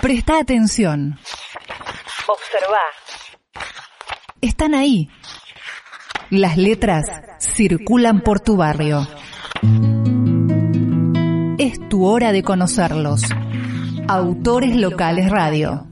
Presta atención. Observa. Están ahí. Las letras circulan por tu barrio. Es tu hora de conocerlos. Autores Locales Radio.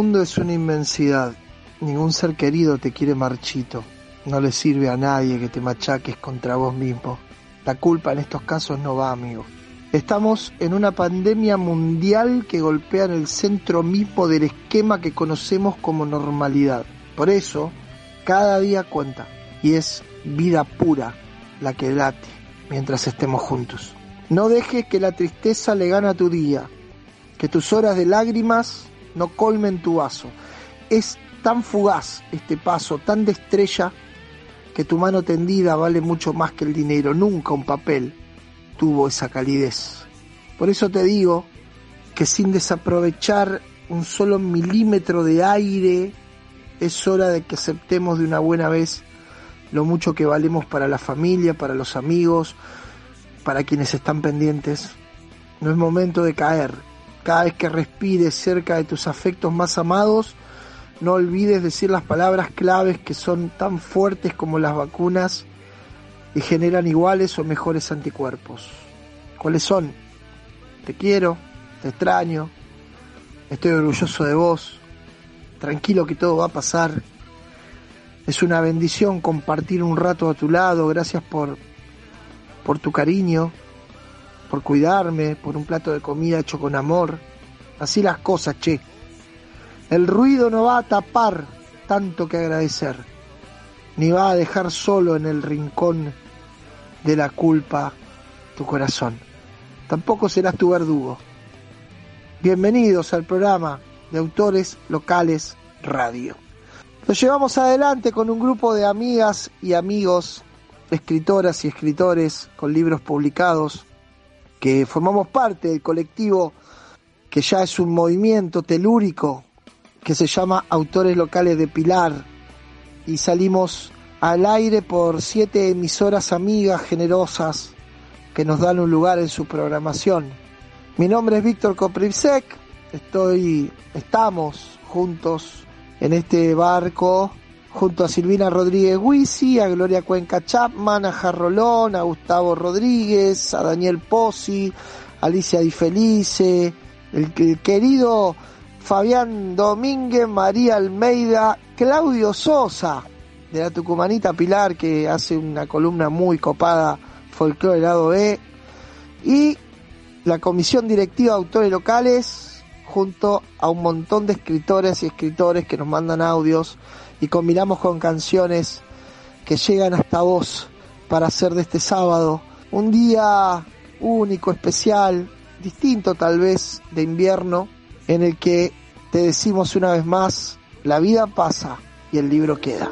Mundo es una inmensidad. Ningún ser querido te quiere marchito. No le sirve a nadie que te machaques contra vos mismo. La culpa en estos casos no va, amigo. Estamos en una pandemia mundial que golpea en el centro mismo del esquema que conocemos como normalidad. Por eso, cada día cuenta. Y es vida pura la que late mientras estemos juntos. No dejes que la tristeza le gane a tu día. Que tus horas de lágrimas no colmen tu vaso. Es tan fugaz este paso, tan de estrella, que tu mano tendida vale mucho más que el dinero. Nunca un papel tuvo esa calidez. Por eso te digo que sin desaprovechar un solo milímetro de aire, es hora de que aceptemos de una buena vez lo mucho que valemos para la familia, para los amigos, para quienes están pendientes. No es momento de caer, cada vez que respires cerca de tus afectos más amados, no olvides decir las palabras claves que son tan fuertes como las vacunas y generan iguales o mejores anticuerpos. ¿Cuáles son? Te quiero, te extraño, estoy orgulloso de vos, tranquilo que todo va a pasar. Es una bendición compartir un rato a tu lado, gracias por, por tu cariño, por cuidarme, por un plato de comida hecho con amor. Así las cosas, che. El ruido no va a tapar tanto que agradecer, ni va a dejar solo en el rincón de la culpa tu corazón. Tampoco serás tu verdugo. Bienvenidos al programa de Autores Locales Radio. Lo llevamos adelante con un grupo de amigas y amigos, escritoras y escritores con libros publicados, que formamos parte del colectivo que ya es un movimiento telúrico que se llama Autores Locales de Pilar y salimos al aire por siete emisoras amigas generosas que nos dan un lugar en su programación. Mi nombre es Víctor Koprivsek, estoy, estamos juntos en este barco junto a Silvina Rodríguez Huisi, a Gloria Cuenca Chapman, a Jarrolón, a Gustavo Rodríguez, a Daniel Pozzi, Alicia Di Felice, el, el querido Fabián Domínguez, María Almeida, Claudio Sosa, de la Tucumanita Pilar, que hace una columna muy copada, folclore lado B, y la comisión directiva de autores locales, junto a un montón de escritores y escritores que nos mandan audios y combinamos con canciones que llegan hasta vos para hacer de este sábado un día único, especial, distinto tal vez de invierno, en el que te decimos una vez más, la vida pasa y el libro queda.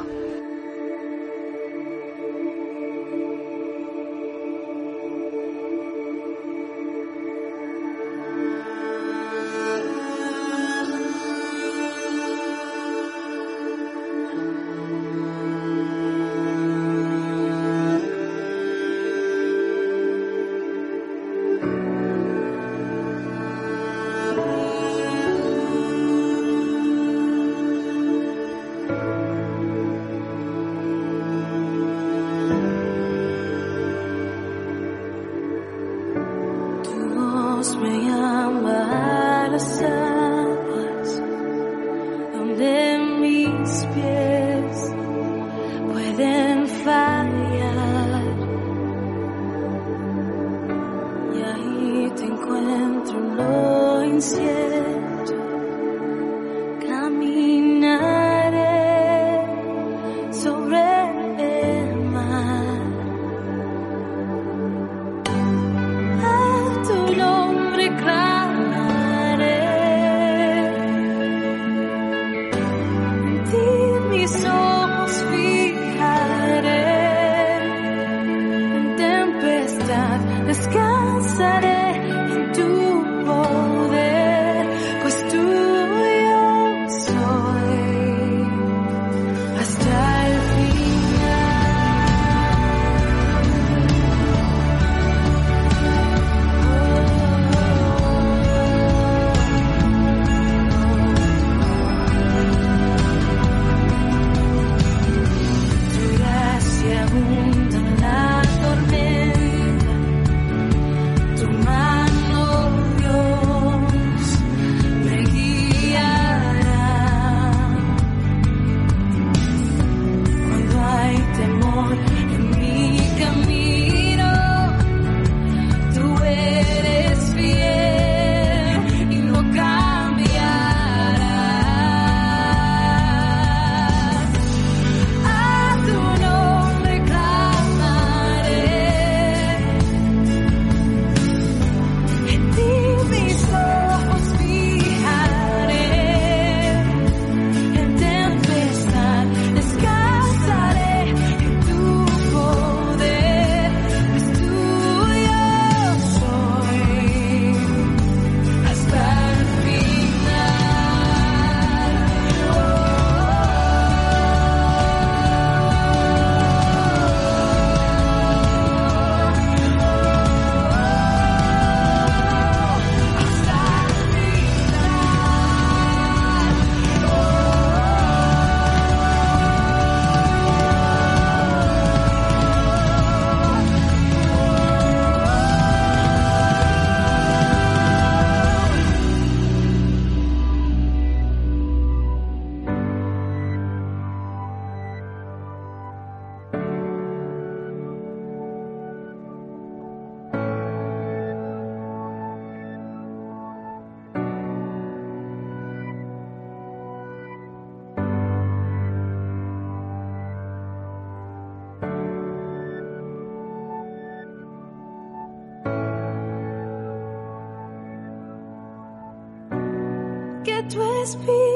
Tu espíritu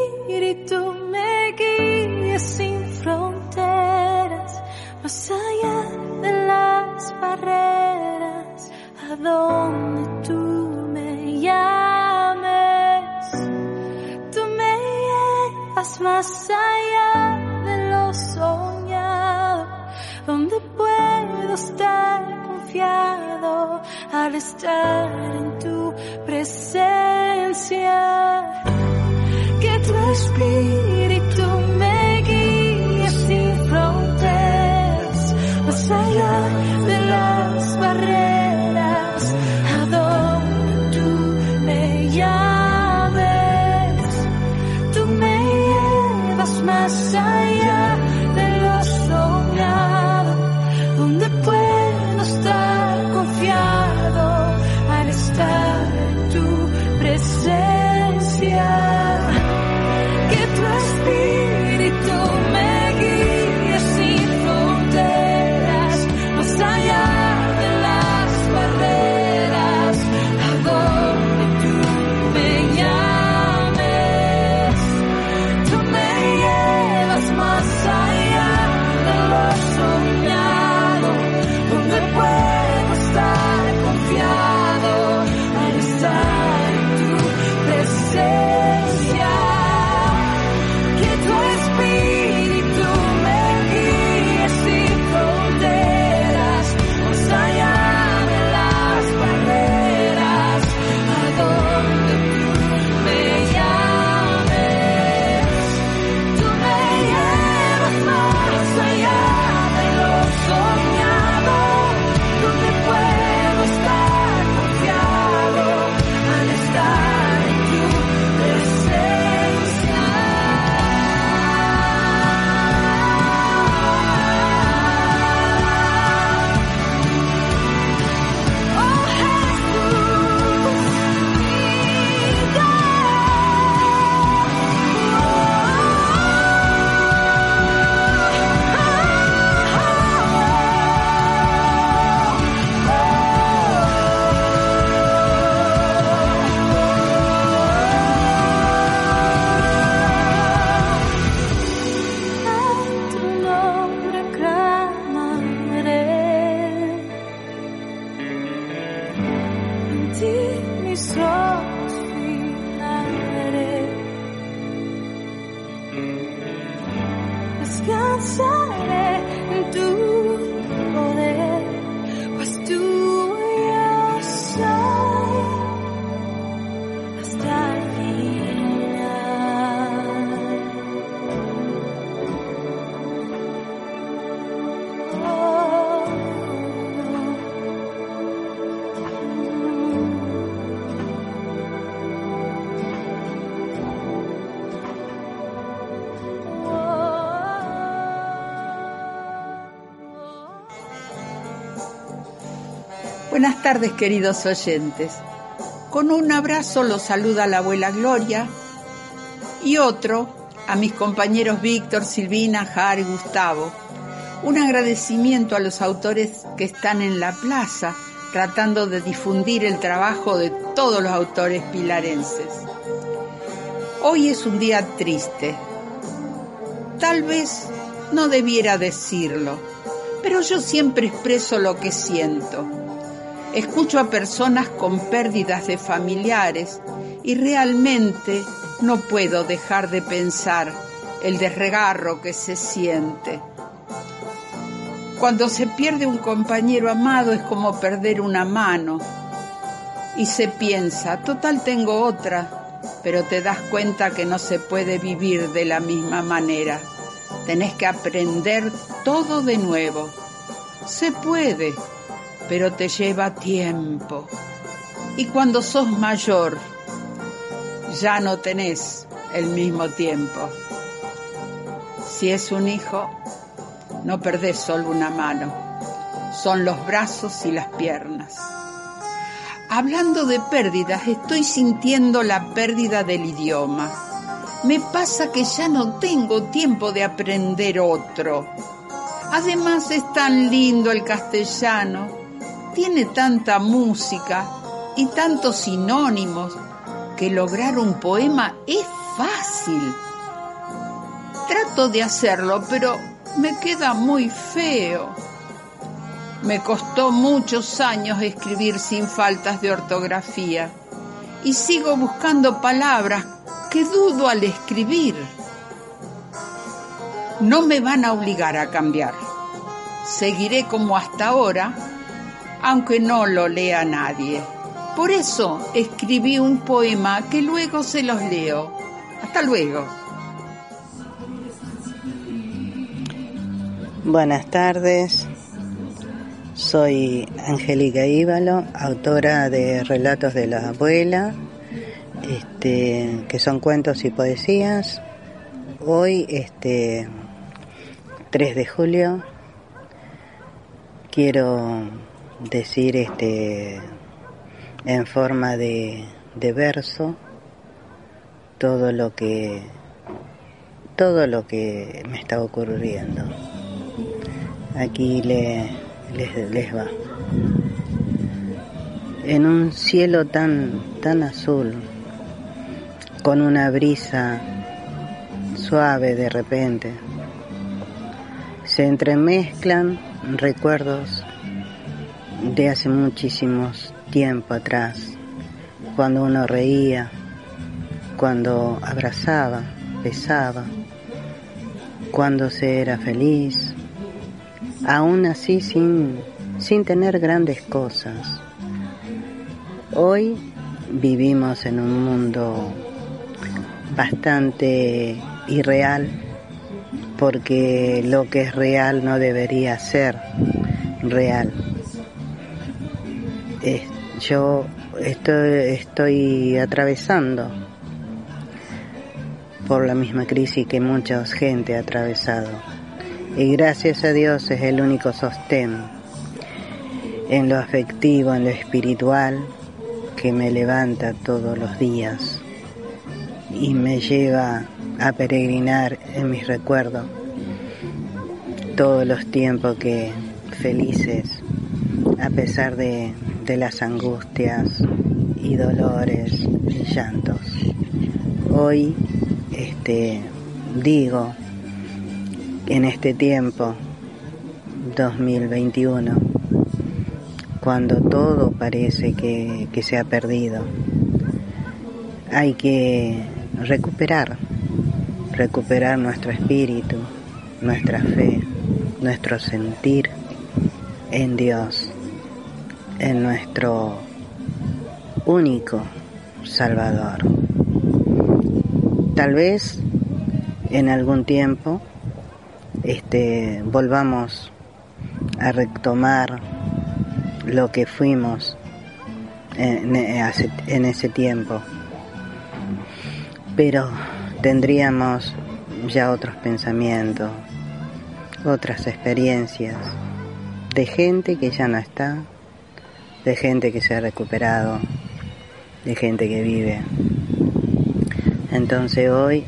Buenas tardes, queridos oyentes. Con un abrazo los saluda la abuela Gloria y otro a mis compañeros Víctor, Silvina, Jar y Gustavo. Un agradecimiento a los autores que están en la plaza tratando de difundir el trabajo de todos los autores pilarenses. Hoy es un día triste. Tal vez no debiera decirlo, pero yo siempre expreso lo que siento. Escucho a personas con pérdidas de familiares y realmente no puedo dejar de pensar el desregarro que se siente. Cuando se pierde un compañero amado es como perder una mano y se piensa, total tengo otra, pero te das cuenta que no se puede vivir de la misma manera. Tenés que aprender todo de nuevo. Se puede, pero te lleva tiempo. Y cuando sos mayor, ya no tenés el mismo tiempo. Si es un hijo, no perdés solo una mano, son los brazos y las piernas. Hablando de pérdidas, estoy sintiendo la pérdida del idioma. Me pasa que ya no tengo tiempo de aprender otro. Además es tan lindo el castellano, tiene tanta música y tantos sinónimos que lograr un poema es fácil. Trato de hacerlo, pero me queda muy feo. Me costó muchos años escribir sin faltas de ortografía y sigo buscando palabras que dudo al escribir. No me van a obligar a cambiar. Seguiré como hasta ahora, aunque no lo lea nadie. Por eso escribí un poema que luego se los leo. Hasta luego. Buenas tardes, soy Angélica Íbalo, autora de Relatos de la Abuela, este, que son cuentos y poesías. Hoy, este, 3 de julio, quiero decir este, en forma de, de verso todo lo que todo lo que me está ocurriendo. Aquí le, les, les va. En un cielo tan, tan azul, con una brisa suave de repente, se entremezclan recuerdos de hace muchísimos tiempo atrás, cuando uno reía, cuando abrazaba, besaba, cuando se era feliz, aún así sin, sin tener grandes cosas. Hoy vivimos en un mundo bastante irreal porque lo que es real no debería ser real. Eh, yo estoy, estoy atravesando por la misma crisis que mucha gente ha atravesado. Y gracias a Dios es el único sostén en lo afectivo, en lo espiritual, que me levanta todos los días y me lleva a peregrinar en mis recuerdos todos los tiempos que felices, a pesar de, de las angustias y dolores y llantos. Hoy este, digo en este tiempo 2021, cuando todo parece que, que se ha perdido, hay que recuperar, recuperar nuestro espíritu, nuestra fe, nuestro sentir en Dios, en nuestro único Salvador. Tal vez en algún tiempo este, volvamos a retomar lo que fuimos en, en ese tiempo, pero tendríamos ya otros pensamientos, otras experiencias de gente que ya no está, de gente que se ha recuperado, de gente que vive. Entonces hoy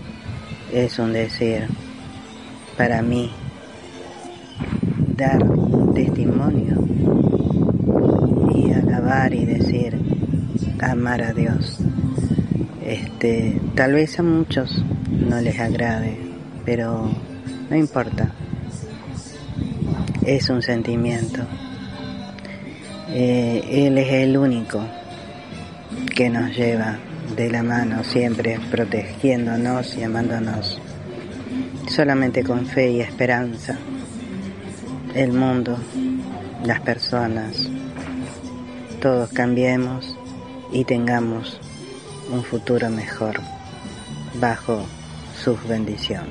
es un decir para mí dar testimonio y alabar y decir amar a Dios. Este, tal vez a muchos no les agrade, pero no importa. Es un sentimiento. Eh, él es el único que nos lleva de la mano siempre protegiéndonos y amándonos. Solamente con fe y esperanza el mundo, las personas, todos cambiemos y tengamos un futuro mejor bajo su bendición.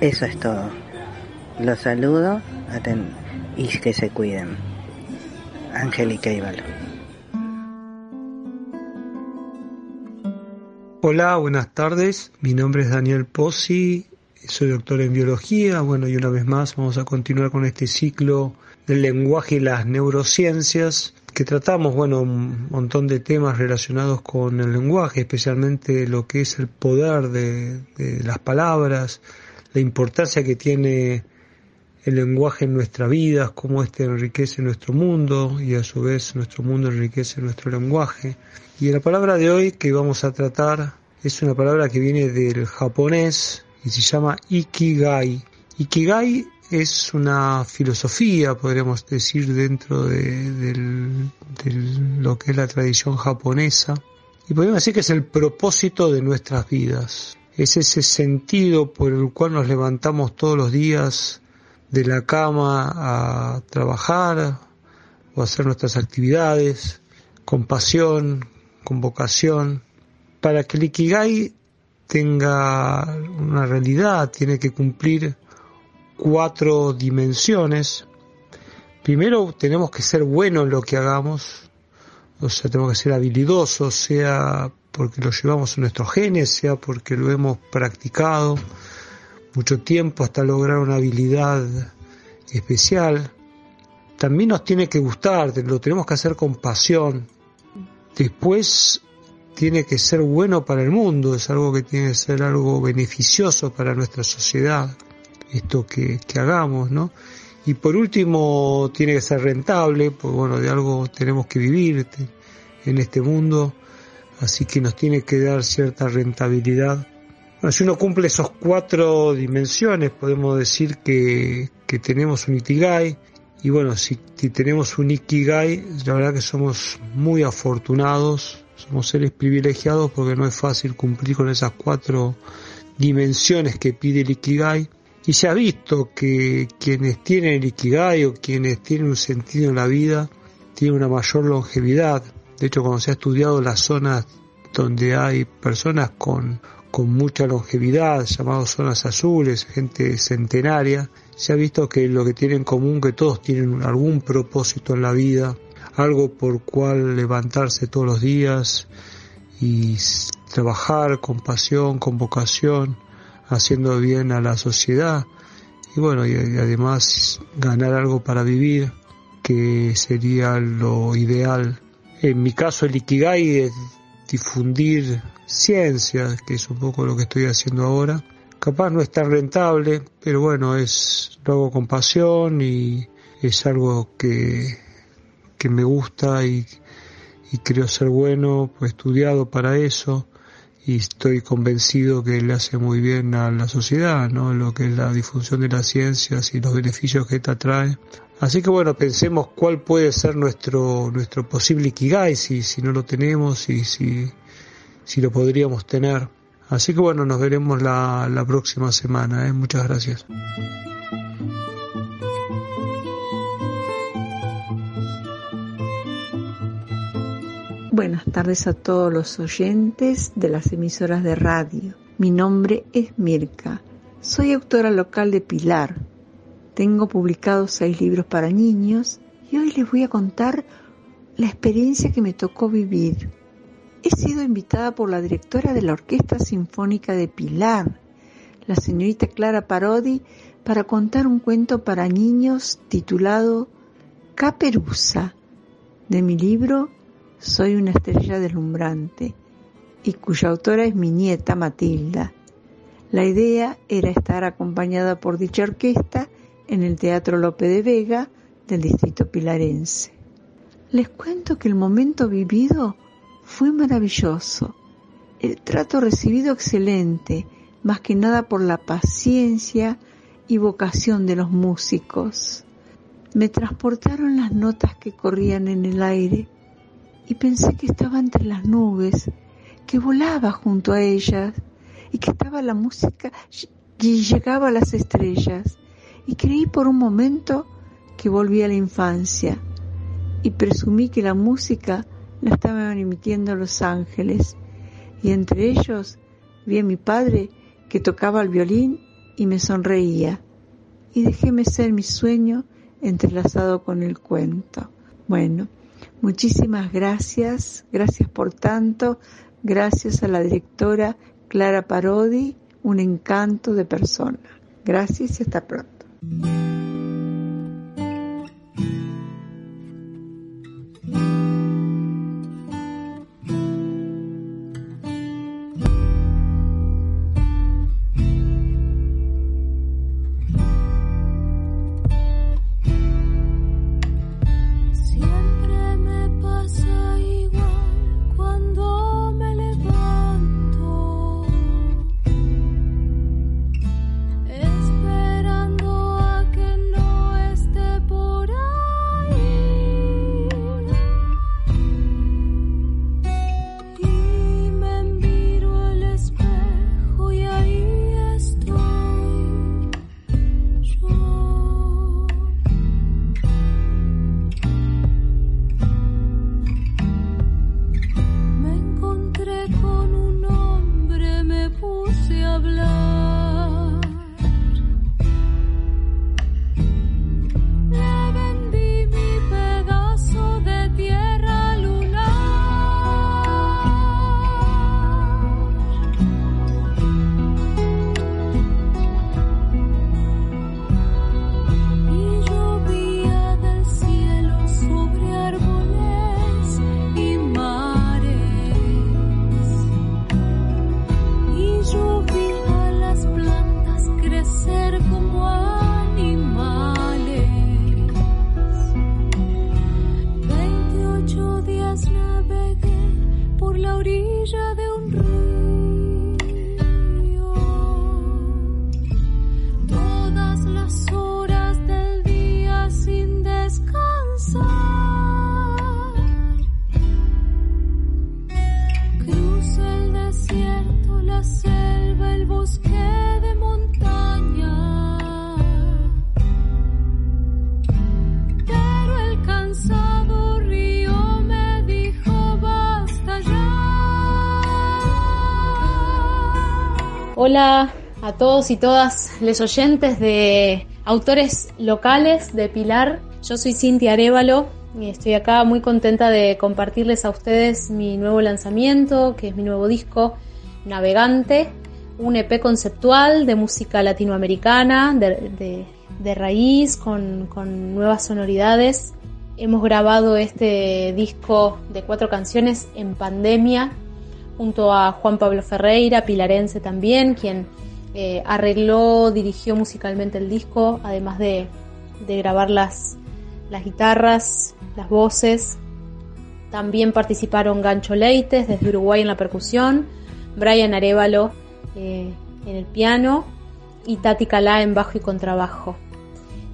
eso es todo. Los saludo y que se cuiden. Angélica Ibalo. Hola, buenas tardes. Mi nombre es Daniel Pozzi, soy doctor en biología. Bueno, y una vez más vamos a continuar con este ciclo del lenguaje y las neurociencias que tratamos, bueno, un montón de temas relacionados con el lenguaje, especialmente lo que es el poder de, de las palabras, la importancia que tiene el lenguaje en nuestra vida, cómo este enriquece nuestro mundo y a su vez nuestro mundo enriquece nuestro lenguaje. Y la palabra de hoy que vamos a tratar es una palabra que viene del japonés y se llama Ikigai. Ikigai es una filosofía, podríamos decir, dentro de, lo que es la tradición japonesa. Y podemos decir que es el propósito de nuestras vidas. Es ese sentido por el cual nos levantamos todos los días de la cama a trabajar o hacer nuestras actividades con pasión, con vocación. Para que el Ikigai tenga una realidad, tiene que cumplir cuatro dimensiones. Primero tenemos que ser buenos en lo que hagamos, o sea, tenemos que ser habilidosos, sea porque lo llevamos en nuestros genes, sea porque lo hemos practicado mucho tiempo hasta lograr una habilidad especial. También nos tiene que gustar, lo tenemos que hacer con pasión. Después tiene que ser bueno para el mundo, es algo que tiene que ser algo beneficioso para nuestra sociedad esto que, hagamos, ¿no? Y por último, tiene que ser rentable, pues bueno, de algo tenemos que vivir en este mundo, así que nos tiene que dar cierta rentabilidad. Si uno cumple esos cuatro dimensiones, podemos decir que, que tenemos un Ikigai, y bueno, si, si tenemos un Ikigai, la verdad que somos muy afortunados, somos seres privilegiados porque no es fácil cumplir con esas cuatro dimensiones que pide el Ikigai. Y se ha visto que quienes tienen el Ikigai o quienes tienen un sentido en la vida tienen una mayor longevidad. De hecho, cuando se ha estudiado las zonas donde hay personas con, con mucha longevidad, llamadas zonas azules, gente centenaria, se ha visto que lo que tienen en común que todos tienen algún propósito en la vida, algo por cual levantarse todos los días y trabajar con pasión, con vocación, haciendo bien a la sociedad y bueno, y, además ganar algo para vivir, que sería lo ideal. En mi caso el Ikigai es difundir ciencia, que es un poco lo que estoy haciendo ahora. Capaz no es tan rentable, pero bueno, es lo hago con pasión y es algo que, que me gusta y, y creo ser bueno, pues estudiado para eso y estoy convencido que le hace muy bien a la sociedad, ¿no? Lo que es la difusión de las ciencias y los beneficios que esta trae. Así que bueno, pensemos cuál puede ser nuestro, nuestro posible Ikigai, si, si no lo tenemos y si, si lo podríamos tener. Así que bueno, nos veremos la, la próxima semana, ¿eh? Muchas gracias. Buenas tardes a todos los oyentes de las emisoras de radio. Mi nombre es Mirka. Soy autora local de Pilar. Tengo publicados seis libros para niños y hoy les voy a contar la experiencia que me tocó vivir. He sido invitada por la directora de la Orquesta Sinfónica de Pilar, la señorita Clara Parodi, para contar un cuento para niños titulado Caperuza, de mi libro soy una estrella deslumbrante y cuya autora es mi nieta Matilda. La idea era estar acompañada por dicha orquesta en el Teatro Lope de Vega del distrito pilarense. Les cuento que el momento vivido fue maravilloso, el trato recibido excelente, más que nada por la paciencia y vocación de los músicos. Me transportaron las notas que corrían en el aire, y pensé que estaba entre las nubes, que volaba junto a ellas y que estaba la música y llegaba a las estrellas. Y creí por un momento que volví a la infancia y presumí que la música la estaban emitiendo los ángeles y entre ellos vi a mi padre que tocaba el violín y me sonreía y dejéme ser mi sueño entrelazado con el cuento. Bueno, Muchísimas gracias, gracias por tanto, gracias a la directora Clara Parodi, un encanto de persona. Gracias y hasta pronto. Desierto, la selva, el bosque de montaña. Pero el cansado río me dijo basta ya. Hola a todos y todas los oyentes de autores locales de Pilar. Yo soy Cintia Arevalo estoy acá muy contenta de compartirles a ustedes mi nuevo lanzamiento, que es mi nuevo disco Navegante, un EP conceptual de música latinoamericana, de, de- raíz, con, con nuevas sonoridades. Hemos grabado este disco de cuatro canciones en pandemia junto a Juan Pablo Ferreira, pilarense también, quien eh, arregló, dirigió musicalmente el disco, además de, de grabar las, las guitarras, las voces. También participaron Gancho Leites desde Uruguay en la percusión, Brian Arevalo eh, en el piano y Tati Calá en bajo y contrabajo.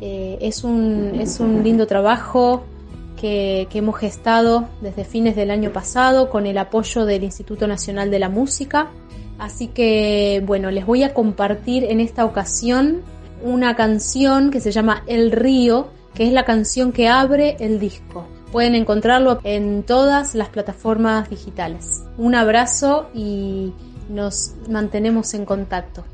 Eh, es, un, es un lindo trabajo que, que hemos gestado desde fines del año pasado con el apoyo del Instituto Nacional de la Música. Así que, bueno, les voy a compartir en esta ocasión una canción que se llama El Río, que es la canción que abre el disco. Pueden encontrarlo en todas las plataformas digitales. Un abrazo y nos mantenemos en contacto.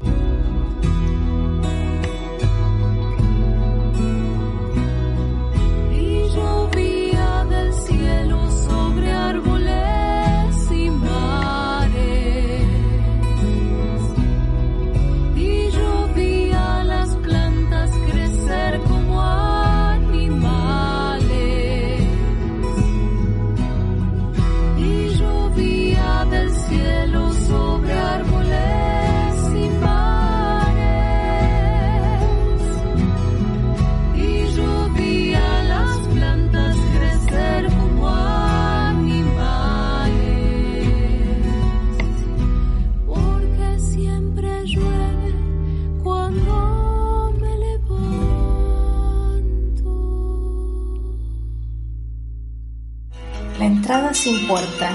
Puerta.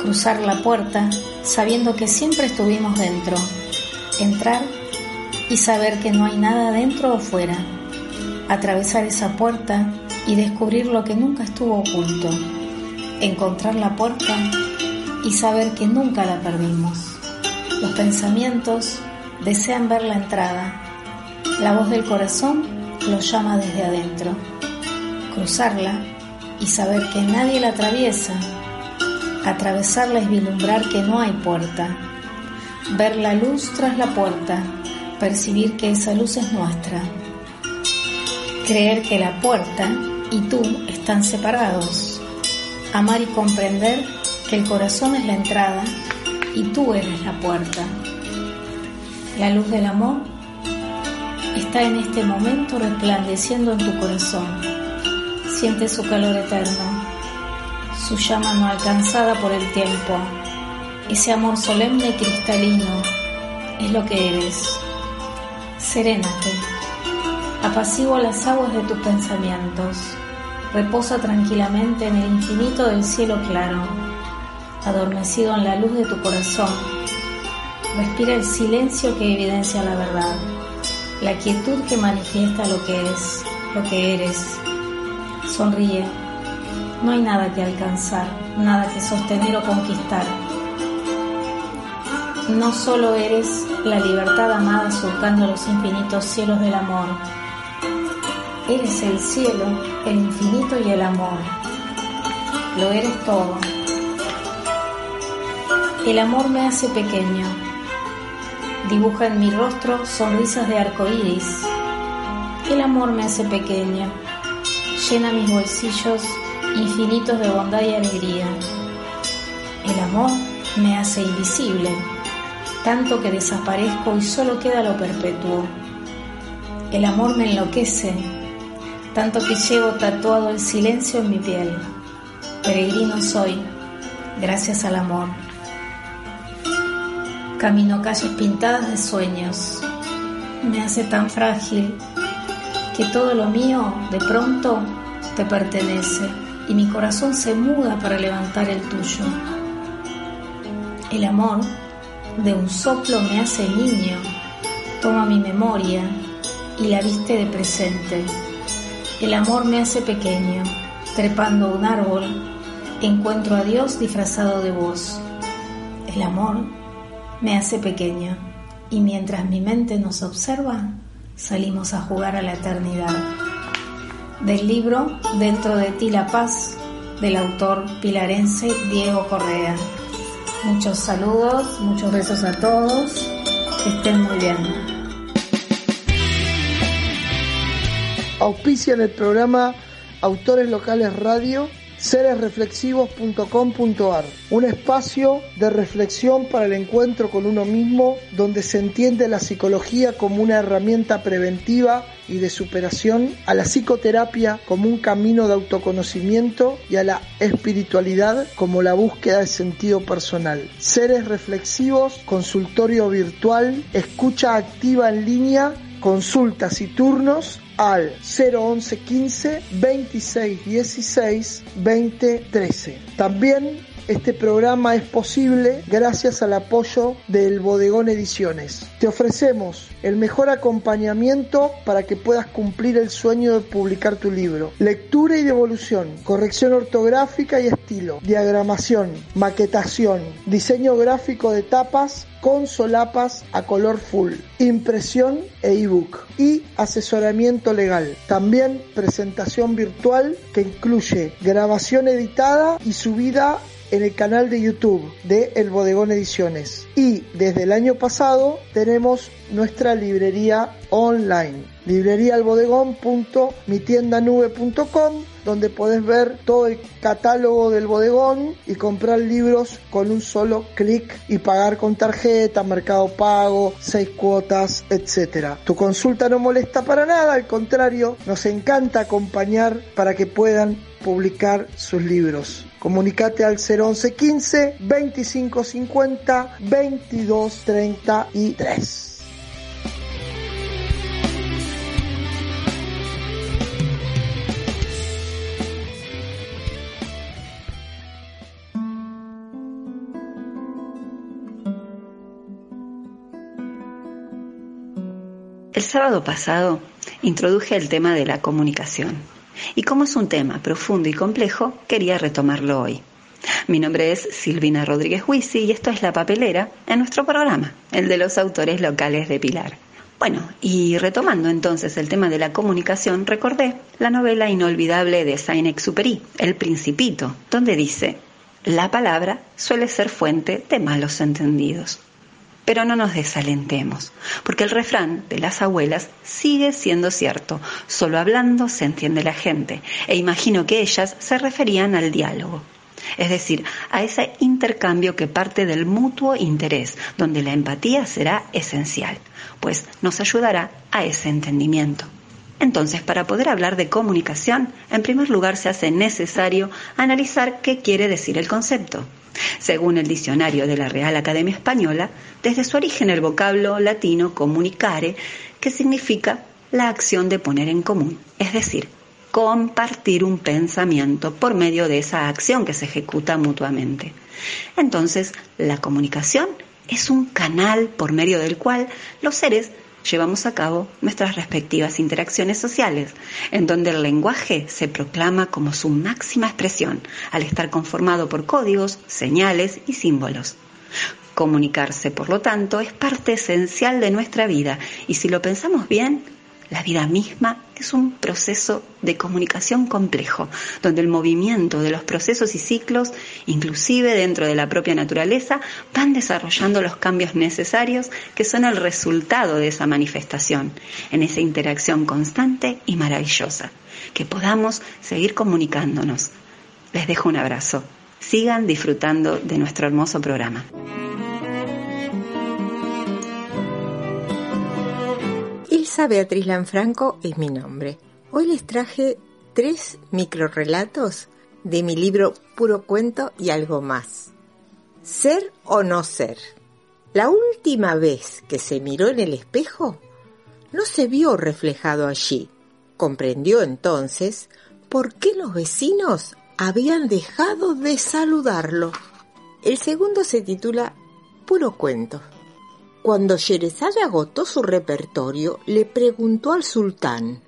Cruzar la puerta sabiendo que siempre estuvimos dentro. Entrar y saber que no hay nada dentro o fuera. Atravesar esa puerta y descubrir lo que nunca estuvo oculto. Encontrar la puerta y saber que nunca la perdimos. Los pensamientos desean ver la entrada. La voz del corazón los llama desde adentro. Cruzarla y saber que nadie la atraviesa. Atravesarla es vislumbrar que no hay puerta. Ver la luz tras la puerta, percibir que esa luz es nuestra. Creer que la puerta y tú están separados. Amar y comprender que el corazón es la entrada y tú eres la puerta. La luz del amor está en este momento resplandeciendo en tu corazón. Siente su calor eterno, su llama no alcanzada por el tiempo. Ese amor solemne y cristalino es lo que eres. Serénate, apacigua las aguas de tus pensamientos, reposa tranquilamente en el infinito del cielo claro, adormecido en la luz de tu corazón. Respira el silencio que evidencia la verdad, la quietud que manifiesta lo que es, lo que eres. Sonríe. No hay nada que alcanzar, nada que sostener o conquistar. no solo eres la libertad amada surcando los infinitos cielos del amor, eres el cielo, el infinito y el amor. Lo eres todo. El amor me hace pequeño. Dibuja en mi rostro sonrisas de arco iris. El amor me hace pequeño. Llena mis bolsillos infinitos de bondad y alegría. El amor me hace invisible, tanto que desaparezco y solo queda lo perpetuo. El amor me enloquece, tanto que llevo tatuado el silencio en mi piel. Peregrino soy, gracias al amor. Camino calles pintadas de sueños. Me hace tan frágil que todo lo mío de pronto te pertenece y mi corazón se muda para levantar el tuyo. El amor de un soplo me hace niño, toma mi memoria y la viste de presente. El amor me hace pequeño, trepando un árbol, encuentro a Dios disfrazado de voz. El amor me hace pequeño y mientras mi mente nos observa, salimos a jugar a la eternidad. Del libro Dentro de ti la paz, del autor pilarense Diego Correa. Muchos saludos, muchos besos a todos, que estén muy bien. Auspicia en el programa Autores Locales Radio seresreflexivos.com.ar, un espacio de reflexión para el encuentro con uno mismo donde se entiende la psicología como una herramienta preventiva y de superación, a la psicoterapia como un camino de autoconocimiento y a la espiritualidad como la búsqueda de sentido personal. Seres reflexivos, consultorio virtual, escucha activa en línea, consultas y turnos al 011 15 26 16 20 13. También este programa es posible gracias al apoyo del Bodegón Ediciones. Te ofrecemos el mejor acompañamiento para que puedas cumplir el sueño de publicar tu libro. Lectura y devolución, corrección ortográfica y estilo, diagramación, maquetación, diseño gráfico de tapas con solapas a color full, impresión e ebook y asesoramiento legal. También presentación virtual que incluye grabación editada y subida en el canal de YouTube de El Bodegón Ediciones. Y desde el año pasado tenemos nuestra librería online, libreriaalbodegón.mitiendanube.com donde podés ver todo el catálogo del bodegón y comprar libros con un solo clic y pagar con tarjeta, mercado pago, seis cuotas, etc. Tu consulta no molesta para nada, al contrario, nos encanta acompañar para que puedan publicar sus libros. Comunicate al 011 15 25 50 22 33. El sábado pasado introduje el tema de la comunicación y como es un tema profundo y complejo, quería retomarlo hoy. Mi nombre es Silvina Rodríguez Huisi y esto es La Papelera en nuestro programa, el de los autores locales de Pilar. Bueno, y retomando entonces el tema de la comunicación, recordé la novela inolvidable de Saint-Exupéry, El Principito, donde dice, la palabra suele ser fuente de malos entendidos. Pero no nos desalentemos, porque el refrán de las abuelas sigue siendo cierto. Solo hablando se entiende la gente, e imagino que ellas se referían al diálogo. Es decir, a ese intercambio que parte del mutuo interés, donde la empatía será esencial, pues nos ayudará a ese entendimiento. Entonces, para poder hablar de comunicación, en primer lugar se hace necesario analizar qué quiere decir el concepto. Según el diccionario de la Real Academia Española, desde su origen el vocablo latino comunicare, que significa la acción de poner en común, es decir, compartir un pensamiento por medio de esa acción que se ejecuta mutuamente. Entonces, la comunicación es un canal por medio del cual los seres llevamos a cabo nuestras respectivas interacciones sociales, en donde el lenguaje se proclama como su máxima expresión, al estar conformado por códigos, señales y símbolos. Comunicarse, por lo tanto, es parte esencial de nuestra vida y si lo pensamos bien, la vida misma es un proceso de comunicación complejo, donde el movimiento de los procesos y ciclos, inclusive dentro de la propia naturaleza, van desarrollando los cambios necesarios que son el resultado de esa manifestación, en esa interacción constante y maravillosa. Que podamos seguir comunicándonos. Les dejo un abrazo. Sigan disfrutando de nuestro hermoso programa. Beatriz Lanfranco es mi nombre. Hoy les traje tres microrelatos de mi libro Puro Cuento y algo más. Ser o no ser. La última vez que se miró en el espejo, no se vio reflejado allí. Comprendió entonces por qué los vecinos habían dejado de saludarlo. El segundo se titula Puro Cuento. Cuando Sherezade agotó su repertorio, le preguntó al sultán,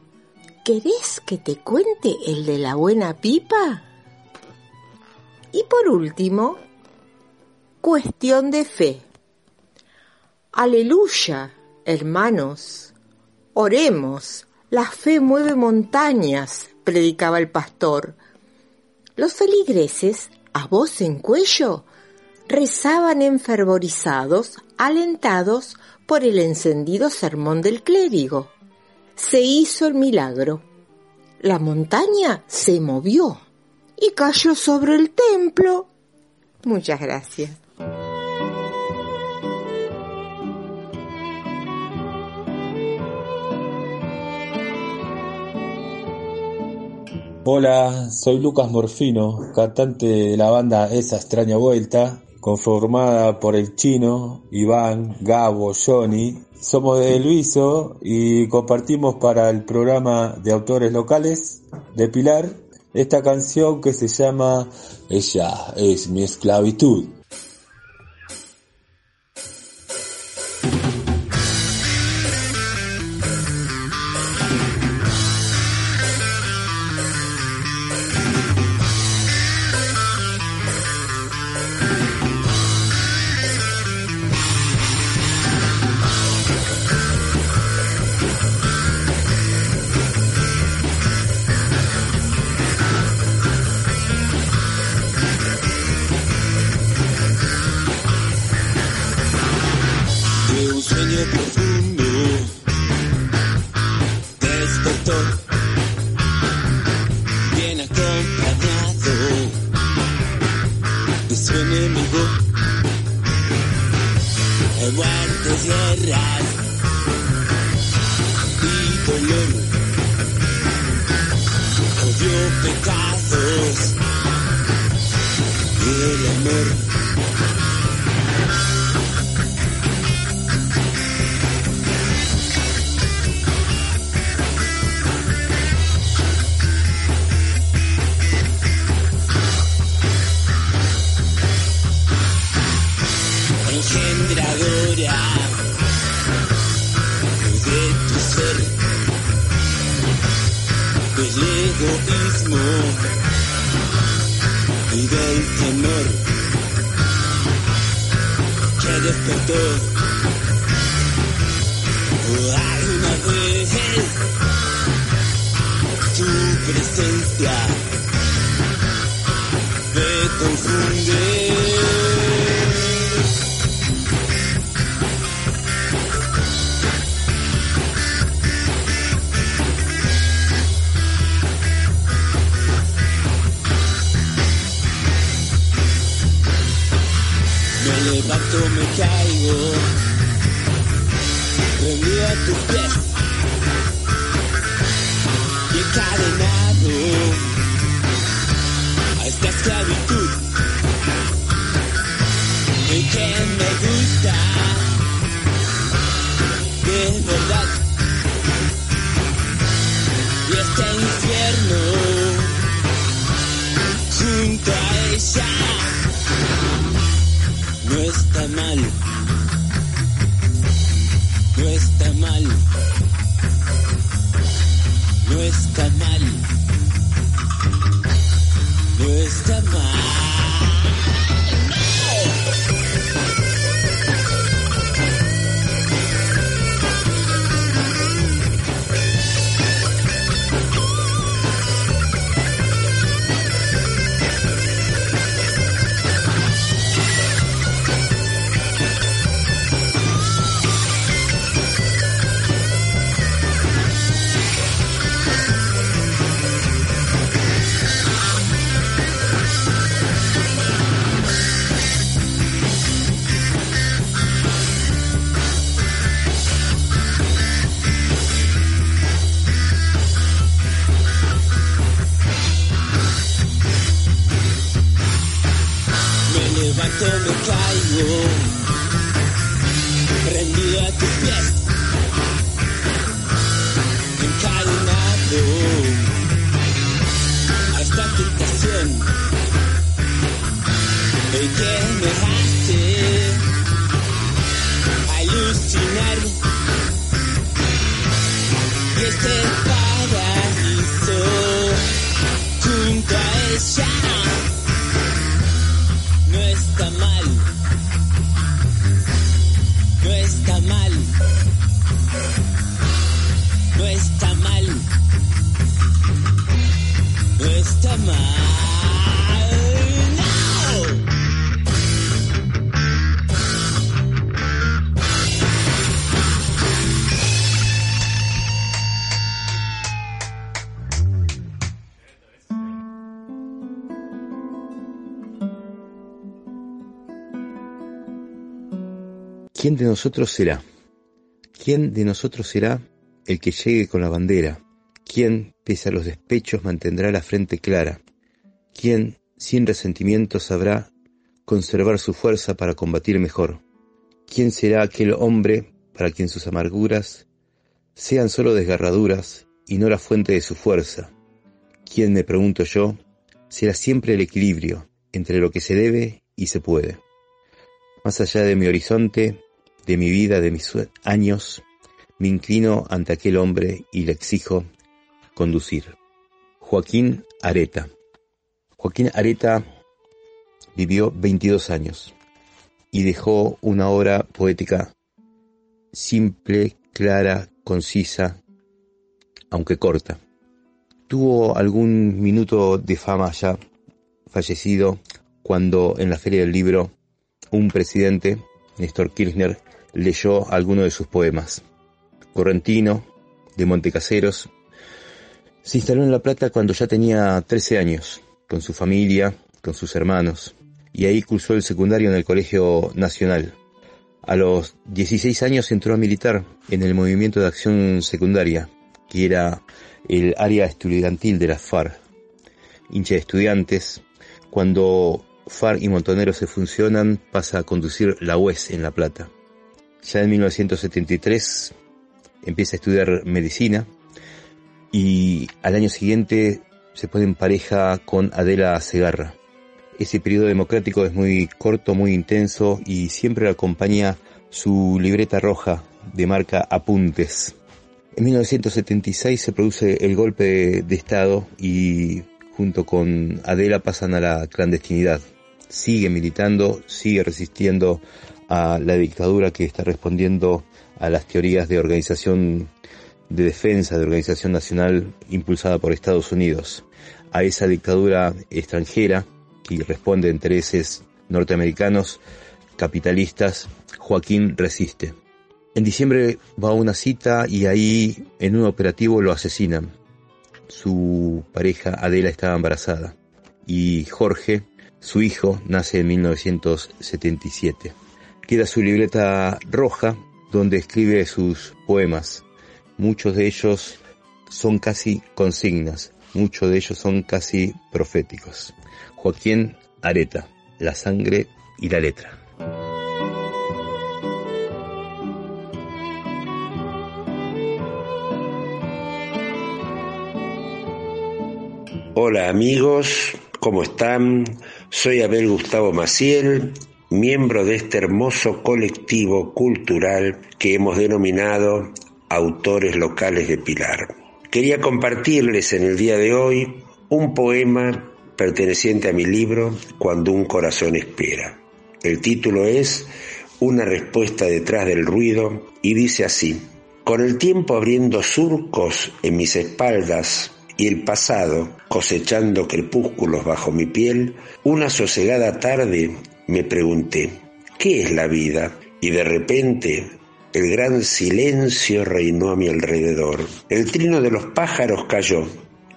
¿Querés que te cuente el de la buena pipa? Y por último, cuestión de fe. Aleluya, hermanos. Oremos, la fe mueve montañas, predicaba el pastor. Los feligreses, a voz en cuello, rezaban enfervorizados, alentados por el encendido sermón del clérigo. Se hizo el milagro. La montaña se movió y cayó sobre el templo. Muchas gracias. Hola, soy Lucas Morfino, cantante de la banda Esa extraña vuelta, conformada por el chino, Iván, Gabo, Johnny. Somos de Luiso y compartimos para el programa de autores locales de Pilar esta canción que se llama Ella es mi esclavitud. Esta esclavitud ¿Quién de nosotros será? ¿Quién de nosotros será el que llegue con la bandera? ¿Quién, pese a los despechos, mantendrá la frente clara? ¿Quién, sin resentimiento, sabrá conservar su fuerza para combatir mejor? ¿Quién será aquel hombre para quien sus amarguras sean solo desgarraduras y no la fuente de su fuerza? ¿Quién, me pregunto yo, será siempre el equilibrio entre lo que se debe y se puede? Más allá de mi horizonte, de mi vida, de mis años, me inclino ante aquel hombre y le exijo conducir. Joaquín Areta. Joaquín Areta vivió 22 años y dejó una obra poética simple, clara, concisa, aunque corta. Tuvo algún minuto de fama ya fallecido cuando en la Feria del Libro un presidente, Néstor Kirchner, leyó alguno de sus poemas. Correntino, de Montecaseros, se instaló en La Plata cuando ya tenía 13 años, con su familia, con sus hermanos, y ahí cursó el secundario en el Colegio Nacional. A los 16 años entró a militar en el Movimiento de Acción Secundaria, que era el área estudiantil de la FARC. Hincha de estudiantes, cuando FARC y Montoneros se funcionan, pasa a conducir la UES en La Plata. Ya en 1973 empieza a estudiar medicina y al año siguiente se pone en pareja con Adela Segarra. Ese periodo democrático es muy corto, muy intenso y siempre lo acompaña su libreta roja de marca Apuntes. En 1976 se produce el golpe de, de Estado y junto con Adela pasan a la clandestinidad. Sigue militando, sigue resistiendo a la dictadura que está respondiendo a las teorías de organización de defensa, de organización nacional impulsada por Estados Unidos. A esa dictadura extranjera que responde a intereses norteamericanos, capitalistas, Joaquín resiste. En diciembre va a una cita y ahí en un operativo lo asesinan. Su pareja Adela estaba embarazada y Jorge, su hijo, nace en 1977. Queda su libreta roja donde escribe sus poemas. Muchos de ellos son casi consignas, muchos de ellos son casi proféticos. Joaquín Areta, La sangre y la letra. Hola amigos, ¿cómo están? Soy Abel Gustavo Maciel, miembro de este hermoso colectivo cultural que hemos denominado Autores Locales de Pilar. Quería compartirles en el día de hoy un poema perteneciente a mi libro Cuando un corazón espera. El título es Una respuesta detrás del ruido y dice así, con el tiempo abriendo surcos en mis espaldas y el pasado cosechando crepúsculos bajo mi piel, una sosegada tarde me pregunté, ¿qué es la vida? Y de repente el gran silencio reinó a mi alrededor. El trino de los pájaros cayó,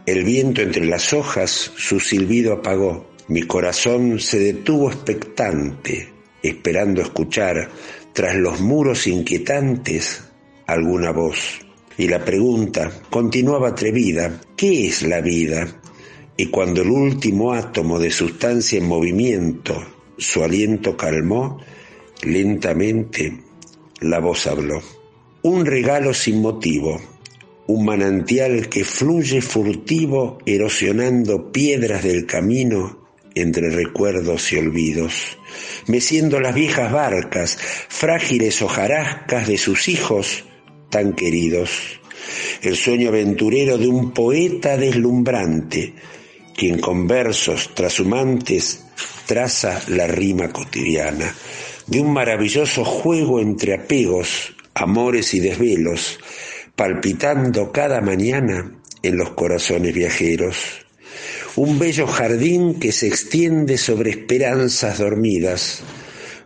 el viento entre las hojas su silbido apagó, mi corazón se detuvo expectante, esperando escuchar tras los muros inquietantes alguna voz. Y la pregunta continuaba atrevida, ¿qué es la vida? Y cuando el último átomo de sustancia en movimiento su aliento calmó, lentamente la voz habló. Un regalo sin motivo, un manantial que fluye furtivo erosionando piedras del camino entre recuerdos y olvidos, meciendo las viejas barcas, frágiles hojarascas de sus hijos tan queridos. El sueño aventurero de un poeta deslumbrante, quien con versos trashumantes traza la rima cotidiana, de un maravilloso juego entre apegos, amores y desvelos, palpitando cada mañana en los corazones viajeros un bello jardín que se extiende sobre esperanzas dormidas,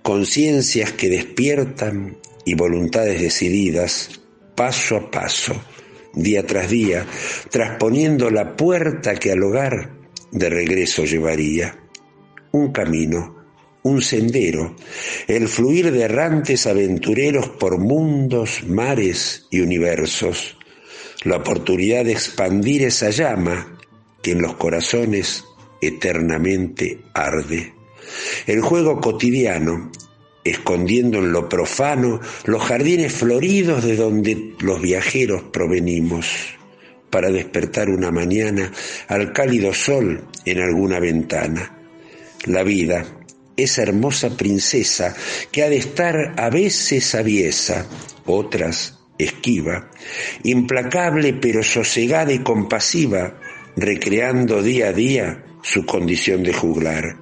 conciencias que despiertan y voluntades decididas, paso a paso, día tras día, trasponiendo la puerta que al hogar de regreso llevaría. Un camino, un sendero, el fluir de errantes aventureros por mundos, mares y universos, la oportunidad de expandir esa llama que en los corazones eternamente arde. El juego cotidiano, escondiendo en lo profano los jardines floridos de donde los viajeros provenimos, para despertar una mañana al cálido sol en alguna ventana. La vida, esa hermosa princesa que ha de estar a veces aviesa, otras esquiva, implacable pero sosegada y compasiva, recreando día a día su condición de juglar.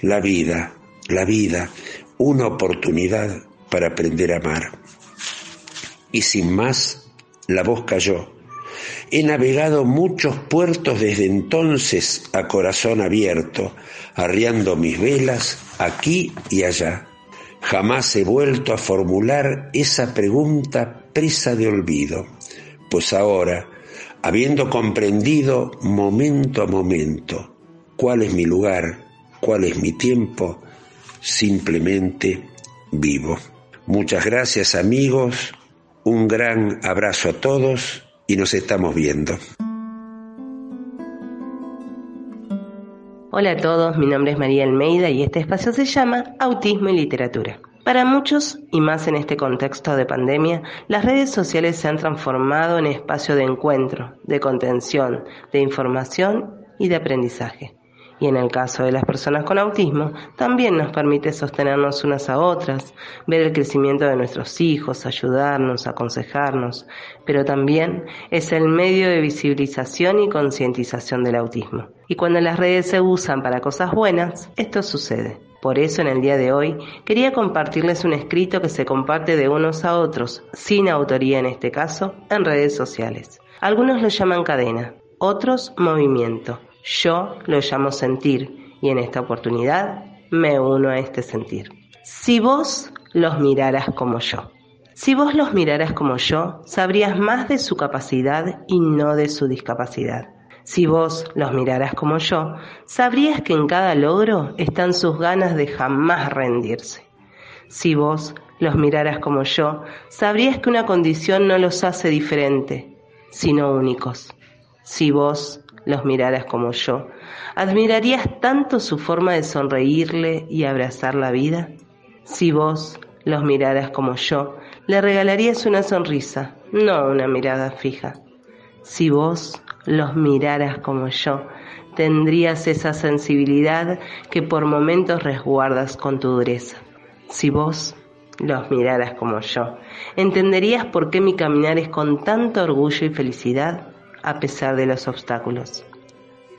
La vida, la vida, una oportunidad para aprender a amar. Y sin más, la voz cayó. He navegado muchos puertos desde entonces a corazón abierto, arriando mis velas aquí y allá. Jamás he vuelto a formular esa pregunta presa de olvido, pues ahora, habiendo comprendido momento a momento cuál es mi lugar, cuál es mi tiempo, simplemente vivo. Muchas gracias amigos, un gran abrazo a todos y nos estamos viendo. Hola a todos, mi nombre es María Almeida y este espacio se llama Autismo y Literatura. Para muchos, y más en este contexto de pandemia, las redes sociales se han transformado en espacio de encuentro, de contención, de información y de aprendizaje. Y en el caso de las personas con autismo, también nos permite sostenernos unas a otras, ver el crecimiento de nuestros hijos, ayudarnos, aconsejarnos, pero también es el medio de visibilización y concientización del autismo. Y cuando las redes se usan para cosas buenas, esto sucede. Por eso en el día de hoy quería compartirles un escrito que se comparte de unos a otros, sin autoría en este caso, en redes sociales. Algunos lo llaman cadena, otros movimiento. Yo lo llamo sentir y en esta oportunidad me uno a este sentir. Si vos los miraras como yo. Si vos los miraras como yo, sabrías más de su capacidad y no de su discapacidad. Si vos los miraras como yo, sabrías que en cada logro están sus ganas de jamás rendirse. Si vos los miraras como yo, sabrías que una condición no los hace diferente, sino únicos. Si vos los miraras como yo, admirarías tanto su forma de sonreírle y abrazar la vida. Si vos los miraras como yo, le regalarías una sonrisa, no una mirada fija. Si vos los miraras como yo, tendrías esa sensibilidad que por momentos resguardas con tu dureza. Si vos los miraras como yo, entenderías por qué mi caminar es con tanto orgullo y felicidad a pesar de los obstáculos.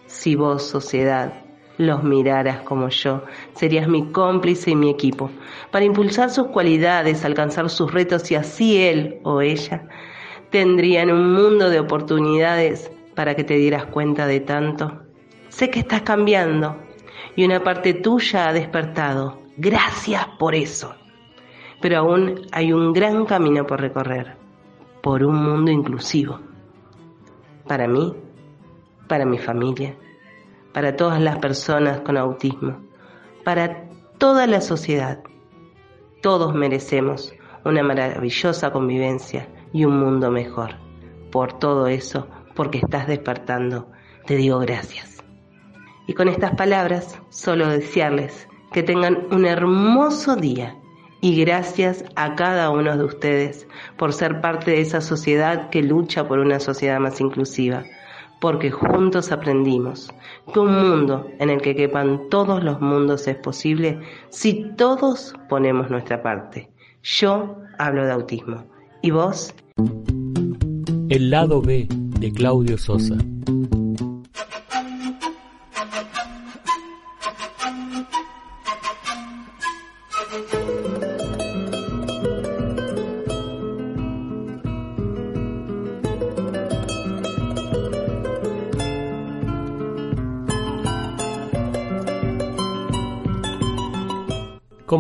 Si vos, sociedad, los miraras como yo, serías mi cómplice y mi equipo, para impulsar sus cualidades, alcanzar sus retos y así él o ella tendrían un mundo de oportunidades para que te dieras cuenta de tanto. Sé que estás cambiando y una parte tuya ha despertado. Gracias por eso. Pero aún hay un gran camino por recorrer, por un mundo inclusivo. Para mí, para mi familia, para todas las personas con autismo, para toda la sociedad. Todos merecemos una maravillosa convivencia y un mundo mejor. Por todo eso, porque estás despertando. Te digo gracias. Y con estas palabras, solo desearles que tengan un hermoso día Y gracias a cada uno de ustedes por ser parte de esa sociedad que lucha por una sociedad más inclusiva, porque juntos aprendimos que un mundo en el que quepan todos los mundos es posible si todos ponemos nuestra parte. Yo hablo de autismo. ¿Y vos? El lado B de Claudio Sosa.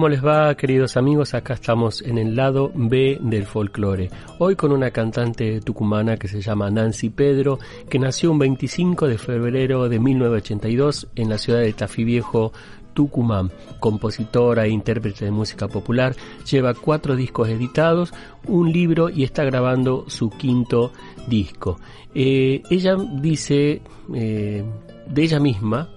¿Cómo les va, queridos amigos? Acá estamos en el lado B del folclore. Hoy con una cantante tucumana que se llama Nancy Pedro, que nació un 25 de febrero de 1982 en la ciudad de Tafí Viejo, Tucumán, compositora e intérprete de música popular, lleva cuatro discos editados, un libro y está grabando su quinto disco. Eh, ella dice eh, de ella misma,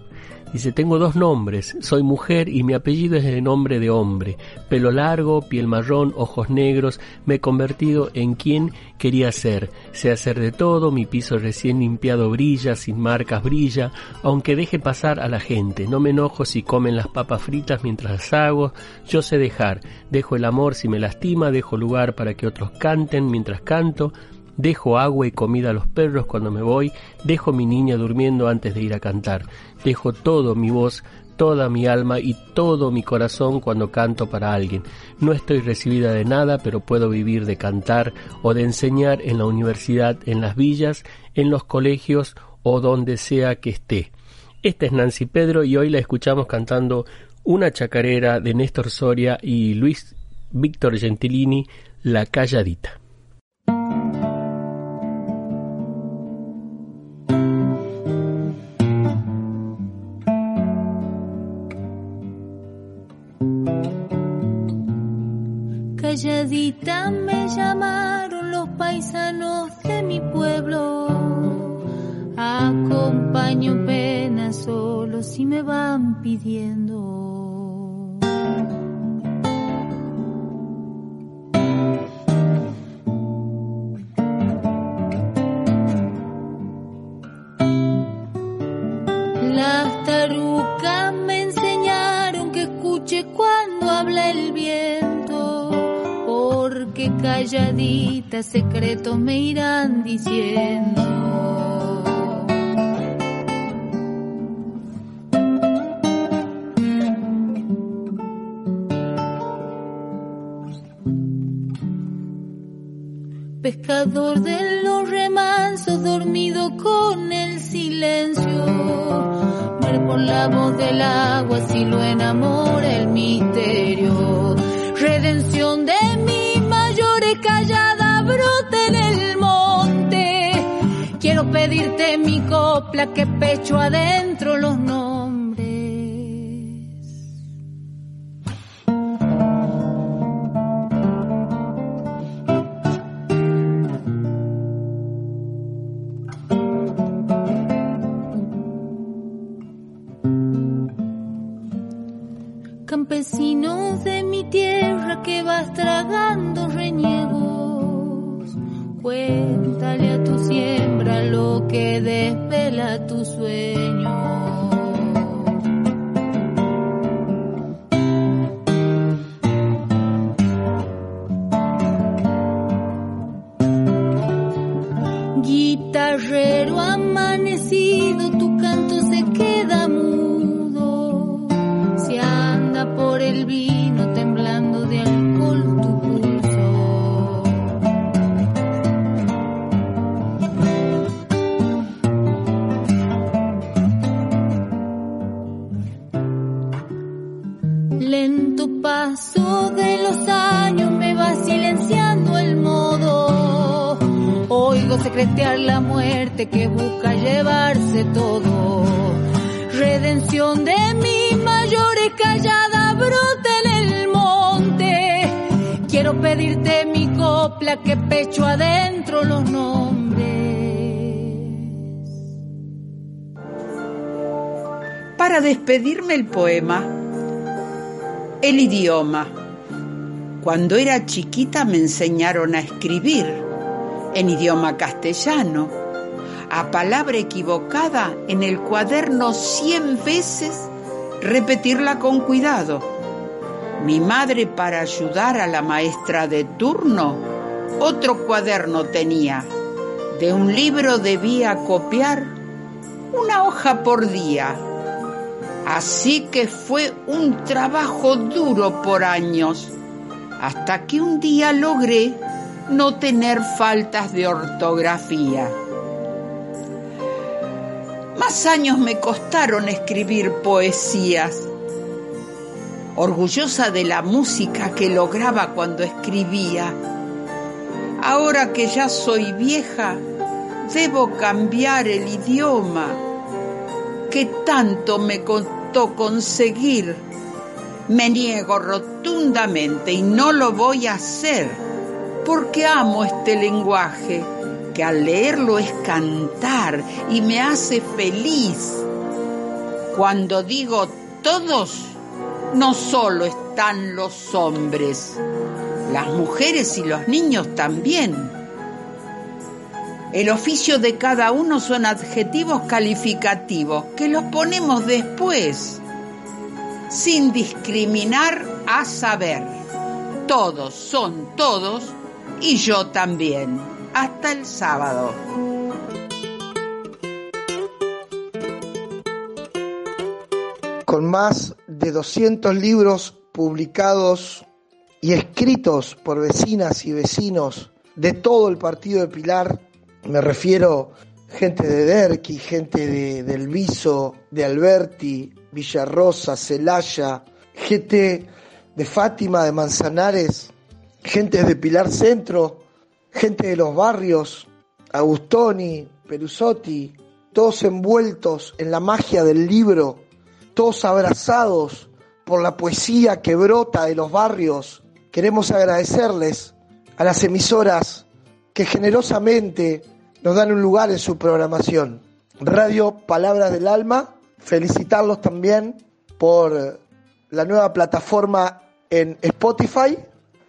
Dice, tengo dos nombres, soy mujer y mi apellido es de nombre de hombre. Pelo largo, piel marrón, ojos negros, me he convertido en quien quería ser. Sé hacer de todo, mi piso recién limpiado brilla, sin marcas brilla, aunque deje pasar a la gente. No me enojo si comen las papas fritas mientras las hago, yo sé dejar. Dejo el amor si me lastima, dejo lugar para que otros canten mientras canto, dejo agua y comida a los perros cuando me voy, dejo mi niña durmiendo antes de ir a cantar, dejo todo mi voz, toda mi alma y todo mi corazón cuando canto para alguien. No estoy recibida de nada, pero puedo vivir de cantar o de enseñar en la universidad, en las villas, en los colegios o donde sea que esté. Esta es Nancy Pedro y hoy la escuchamos cantando una chacarera de Néstor Soria y Luis Víctor Gentilini, La Calladita. Me llamaron los paisanos de mi pueblo. Acompaño pena solo si me van pidiendo. Secretos me irán diciendo. Que pecho adentro Para despedirme el poema, el idioma. Cuando era chiquita me enseñaron a escribir en idioma castellano, a palabra equivocada en el cuaderno cien veces, repetirla con cuidado. Mi madre para ayudar a la maestra de turno, otro cuaderno tenía. De un libro debía copiar una hoja por día. Así que fue un trabajo duro por años, hasta que un día logré no tener faltas de ortografía. Más años me costaron escribir poesías. Orgullosa de la música que lograba cuando escribía. Ahora que ya soy vieja, debo cambiar el idioma que tanto me costó conseguir. Me niego rotundamente y no lo voy a hacer porque amo este lenguaje que al leerlo es cantar y me hace feliz. Cuando digo todos, no solo están los hombres, las mujeres y los niños también. El oficio de cada uno son adjetivos calificativos que los ponemos después, sin discriminar a saber. Todos son todos y yo también. Hasta el sábado. Con más de 200 libros publicados y escritos por vecinas y vecinos de todo el partido de Pilar, me refiero gente de Derqui, gente de, del Viso, de Alberti, Villarrosa, Celaya, gente de Fátima, de Manzanares, gente de Pilar Centro, gente de los barrios, Agustoni, Perusotti, todos envueltos en la magia del libro, todos abrazados por la poesía que brota de los barrios. Queremos agradecerles a las emisoras que generosamente nos dan un lugar en su programación. Radio Palabras del Alma, felicitarlos también por la nueva plataforma en Spotify,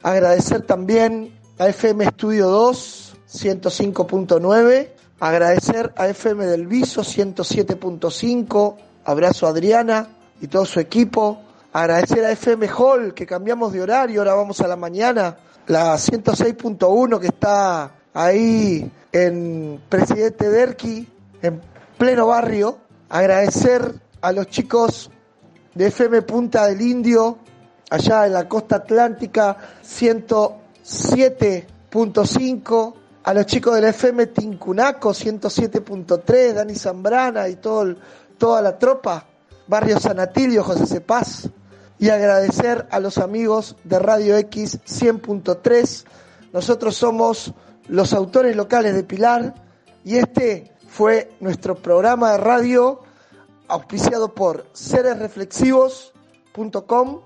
agradecer también a FM Estudio 2 105.9, agradecer a FM del Viso 107.5, abrazo a Adriana y todo su equipo, agradecer a FM Hall que cambiamos de horario, ahora vamos a la mañana, la 106.1 que está ahí en Presidente Derqui, en pleno barrio, agradecer a los chicos de FM Punta del Indio, allá en la costa atlántica, 107.5, a los chicos del FM Tincunaco, 107.3, Dani Zambrana y todo, toda la tropa, Barrio Sanatilio, José Cepaz, y agradecer a los amigos de Radio X 100.3. Nosotros somos los autores locales de Pilar y este fue nuestro programa de radio auspiciado por seresreflexivos.com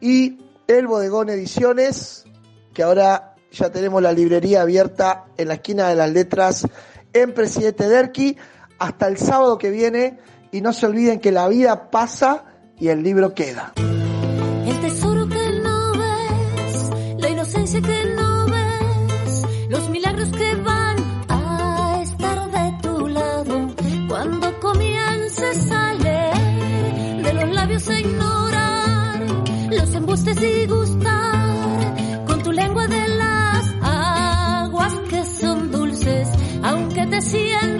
y El Bodegón Ediciones, que ahora ya tenemos la librería abierta en la esquina de las letras en Presidente Derqui hasta el sábado que viene y no se olviden que la vida pasa y el libro queda. Los embustes y gustar con tu lengua de las aguas que son dulces, aunque te sientas